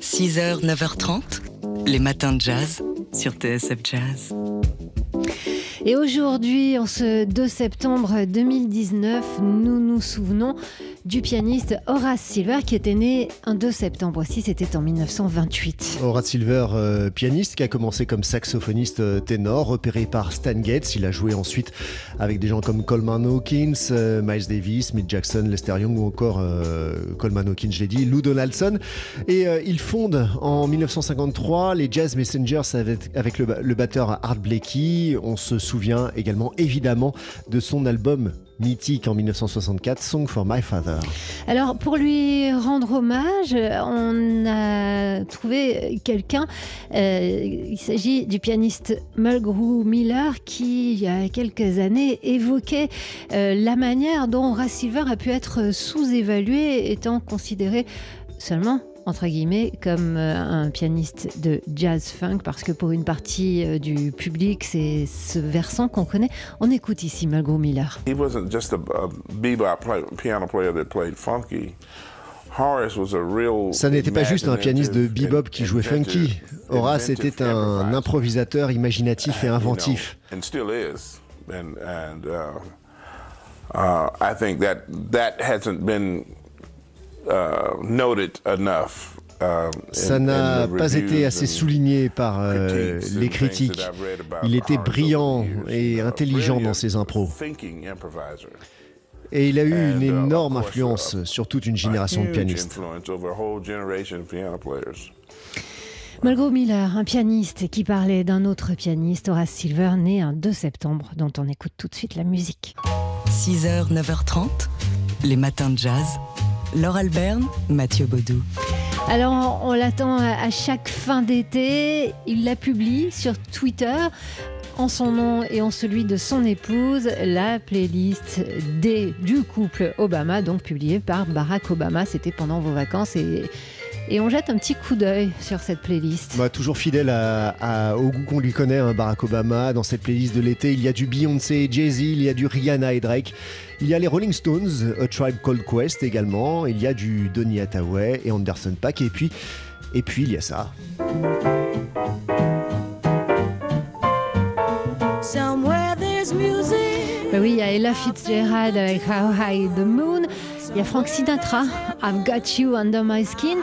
6h, 9h30, les matins de jazz sur TSF Jazz. Et aujourd'hui, en ce 2 septembre 2019, nous nous souvenons du pianiste Horace Silver qui était né un 2 septembre aussi, c'était en 1928. Horace Silver, euh, pianiste qui a commencé comme saxophoniste euh, ténor, repéré par Stan Getz. Il a joué ensuite avec des gens comme Coleman Hawkins, euh, Miles Davis, Mick Jackson, Lester Young ou encore Coleman Hawkins, je l'ai dit, Lou Donaldson. Et il fonde en 1953 les Jazz Messengers avec, le batteur Art Blakey. On se souvient également évidemment de son album mythique en 1964, Song for My Father. Alors pour lui rendre hommage, on a trouvé quelqu'un, euh, il s'agit du pianiste Mulgrew Miller qui il y a quelques années évoquait euh, la manière dont Horace Silver a pu être sous-évalué étant considéré seulement entre guillemets, comme euh, un pianiste de jazz funk, parce que pour une partie euh, du public, c'est ce versant qu'on connaît. On écoute ici Margot Miller. He wasn't just a, bebop piano player that played funky. Ça n'était pas juste un pianiste de bebop qui jouait funky. Horace était un improvisateur imaginatif et inventif. And, uh, uh, I think that that hasn't been Ça n'a pas été assez souligné par euh, les critiques. Il était brillant et intelligent dans ses impros. Et il a eu une uh, énorme influence sur toute une génération de pianistes. Margot Miller, un pianiste qui parlait d'un autre pianiste, Horace Silver, né un 2 septembre, dont on écoute tout de suite la musique. 6h, 9h30, les matins de jazz. Laure Alberne, Mathieu Baudou. Alors, on l'attend à chaque fin d'été. Il la publie sur Twitter en son nom et en celui de son épouse, la playlist des, du couple Obama, donc publiée par Barack Obama. C'était pendant vos vacances et et on jette un petit coup d'œil sur cette playlist. Bah, toujours fidèle au goût qu'on lui connaît, hein, Barack Obama. Dans cette playlist de l'été, il y a du Beyoncé et Jay-Z, il y a du Rihanna et Drake. Il y a les Rolling Stones, A Tribe Called Quest également. Il y a du Donny Hathaway et Anderson Paak. Et puis, et puis il y a ça. Bah oui, il y a Ella Fitzgerald avec How High the Moon. Il y a Frank Sinatra, I've Got You Under My Skin.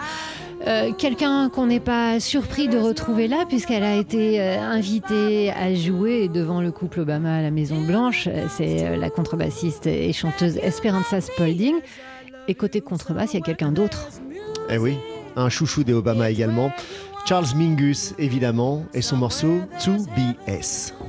Euh, quelqu'un qu'on n'est pas surpris de retrouver là, puisqu'elle a été euh, invitée à jouer devant le couple Obama à la Maison Blanche. Euh, c'est la contrebassiste et chanteuse Esperanza Spalding. Et côté contrebasse, il y a quelqu'un d'autre. Eh oui, un chouchou des Obama également. Charles Mingus, évidemment, et son morceau 2BS. ont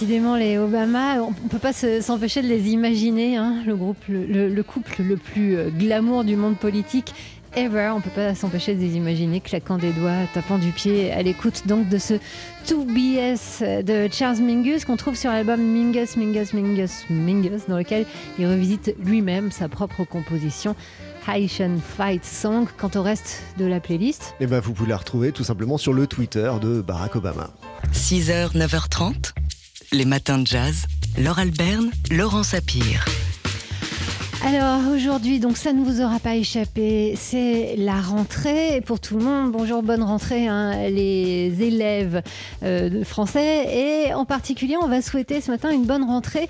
décidément, les Obama. On ne peut pas s'empêcher de les imaginer, hein, le, groupe, le, couple le plus euh, glamour du monde politique ever. On peut pas s'empêcher de les imaginer claquant des doigts, tapant du pied à l'écoute donc de ce 2BS de Charles Mingus qu'on trouve sur l'album Mingus, Mingus, Mingus, Mingus, dans lequel il revisite lui-même sa propre composition. Haitian Fight Song. Quant au reste de la playlist, eh ben vous pouvez la retrouver tout simplement sur le Twitter de Barack Obama. 6h, 9h30, les matins de jazz. Laure Alberne, Laurent Sapir. Alors aujourd'hui, donc ça ne vous aura pas échappé, c'est la rentrée pour tout le monde. Bonjour, bonne rentrée, hein, les élèves euh, français et en particulier, on va souhaiter ce matin une bonne rentrée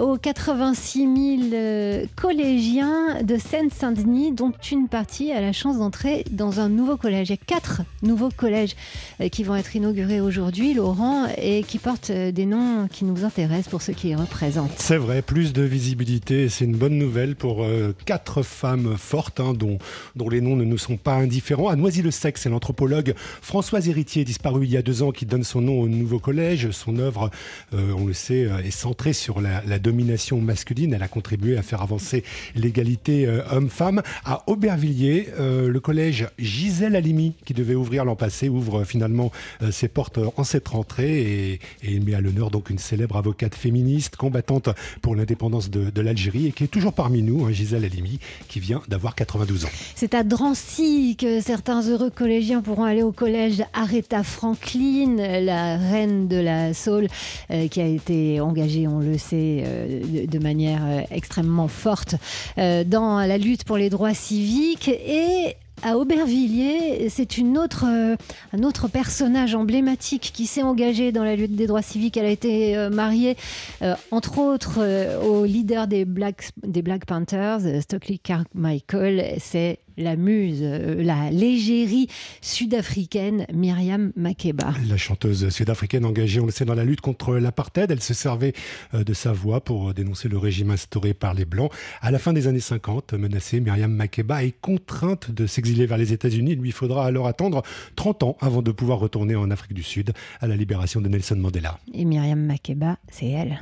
aux 86 000 euh, collégiens de Seine-Saint-Denis, dont une partie a la chance d'entrer dans un nouveau collège. Il y a quatre nouveaux collèges euh, qui vont être inaugurés aujourd'hui, Laurent, et qui portent des noms qui nous intéressent pour ceux qui les représentent. C'est vrai, plus de visibilité, c'est une bonne nouvelle pour euh, quatre femmes fortes, hein, dont, dont les noms ne nous sont pas indifférents. À Noisy-le-Sec, c'est l'anthropologue Françoise Héritier, disparue il y a deux ans, qui donne son nom au nouveau collège. Son œuvre, euh, on le sait, euh, est centrée sur la, domination masculine. Elle a contribué à faire avancer l'égalité homme-femme. À Aubervilliers, le collège Gisèle Halimi, qui devait ouvrir l'an passé, ouvre finalement ses portes en cette rentrée et, et met à l'honneur donc une célèbre avocate féministe, combattante pour l'indépendance de, de l'Algérie et qui est toujours parmi nous, hein, Gisèle Halimi, qui vient d'avoir 92 ans. C'est à Drancy que certains heureux collégiens pourront aller au collège Aretha Franklin, la reine de la soul, euh, qui a été engagée, on le sait, euh, de, manière euh, extrêmement forte dans la lutte pour les droits civiques. Et à Aubervilliers, c'est autre, euh, un autre personnage emblématique qui s'est engagé dans la lutte des droits civiques. Elle a été euh, mariée, euh, entre autres, au leader des Black, des Black Panthers, Stockley Carmichael. C'est la muse, euh, la légérie sud-africaine Myriam Makeba. La chanteuse sud-africaine engagée, on le sait, dans la lutte contre l'apartheid, elle se servait euh, de sa voix pour dénoncer le régime instauré par les Blancs. À la fin des années 50, menacée, Myriam Makeba est contrainte de s'exiler vers les États-Unis. Il lui faudra alors attendre 30 ans avant de pouvoir retourner en Afrique du Sud à la libération de Nelson Mandela. Et Myriam Makeba, c'est elle.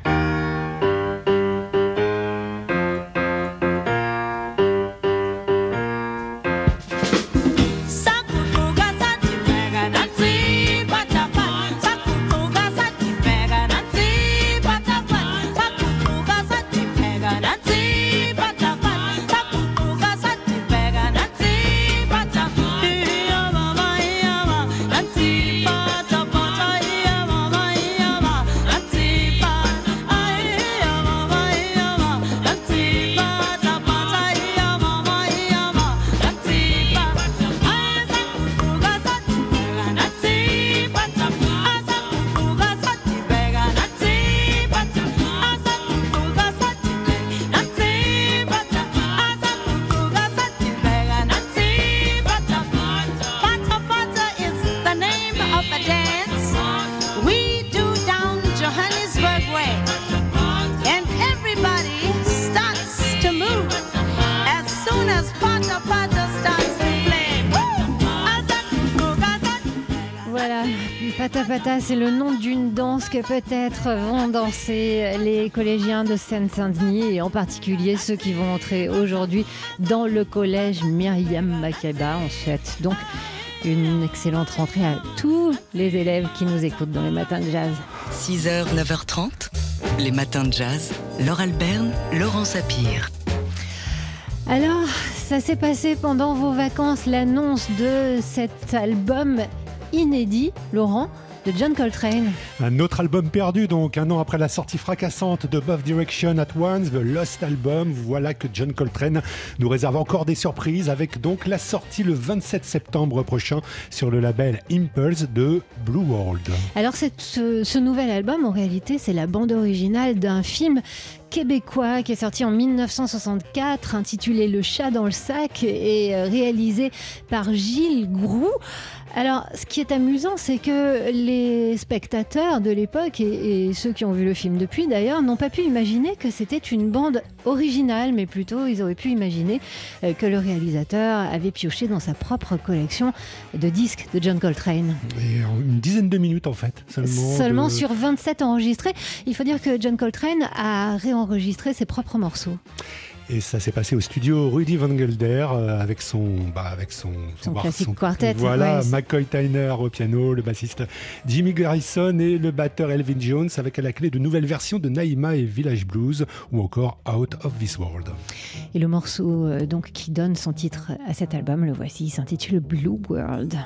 Pata Pata, c'est le nom d'une danse que peut-être vont danser les collégiens de Seine-Saint-Denis et en particulier ceux qui vont entrer aujourd'hui dans le collège Myriam Makeba. On souhaite donc une excellente rentrée à tous les élèves qui nous écoutent dans les matins de jazz. 6h, 9h30, les matins de jazz. Laure Alberne, Laurent Sapir. Alors, ça s'est passé pendant vos vacances, l'annonce de cet album inédit, Laurent, de John Coltrane. Un autre album perdu, donc un an après la sortie fracassante de Both Direction at Once, The Lost Album. Voilà que John Coltrane nous réserve encore des surprises avec donc la sortie le 27 septembre prochain sur le label Impulse de Blue World. Alors ce, ce nouvel album, en réalité, c'est la bande originale d'un film québécois qui est sorti en 1964, intitulé Le chat dans le sac et euh, réalisé par Gilles Groux. Alors, ce qui est amusant, c'est que les spectateurs de l'époque et, et ceux qui ont vu le film depuis d'ailleurs n'ont pas pu imaginer que c'était une bande originale, mais plutôt ils auraient pu imaginer euh, que le réalisateur avait pioché dans sa propre collection de disques de John Coltrane. Et une dizaine de minutes en fait, seulement. Seulement de- sur 27 enregistrés. Il faut dire que John Coltrane a réenregistré ses propres morceaux. Et ça s'est passé au studio Rudy Van Gelder euh, avec son, bah, avec son, Son classique quartet, Voilà, ouais. McCoy Tyner au piano, le bassiste Jimmy Garrison et le batteur Elvin Jones avec à la clé de nouvelles versions de Naïma et Village Blues ou encore Out of This World. Et le morceau euh, donc qui donne son titre à cet album, le voici, il s'intitule Blue World.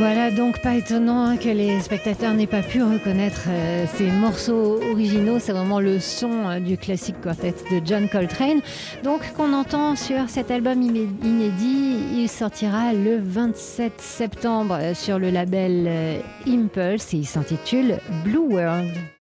Voilà donc pas étonnant hein, que les spectateurs n'aient pas pu reconnaître euh, ces morceaux originaux. C'est vraiment le son euh, du classique quartet de John Coltrane. Donc qu'on entend sur cet album inédit. Il sortira le 27 septembre euh, sur le label Impulse et il s'intitule Blue World.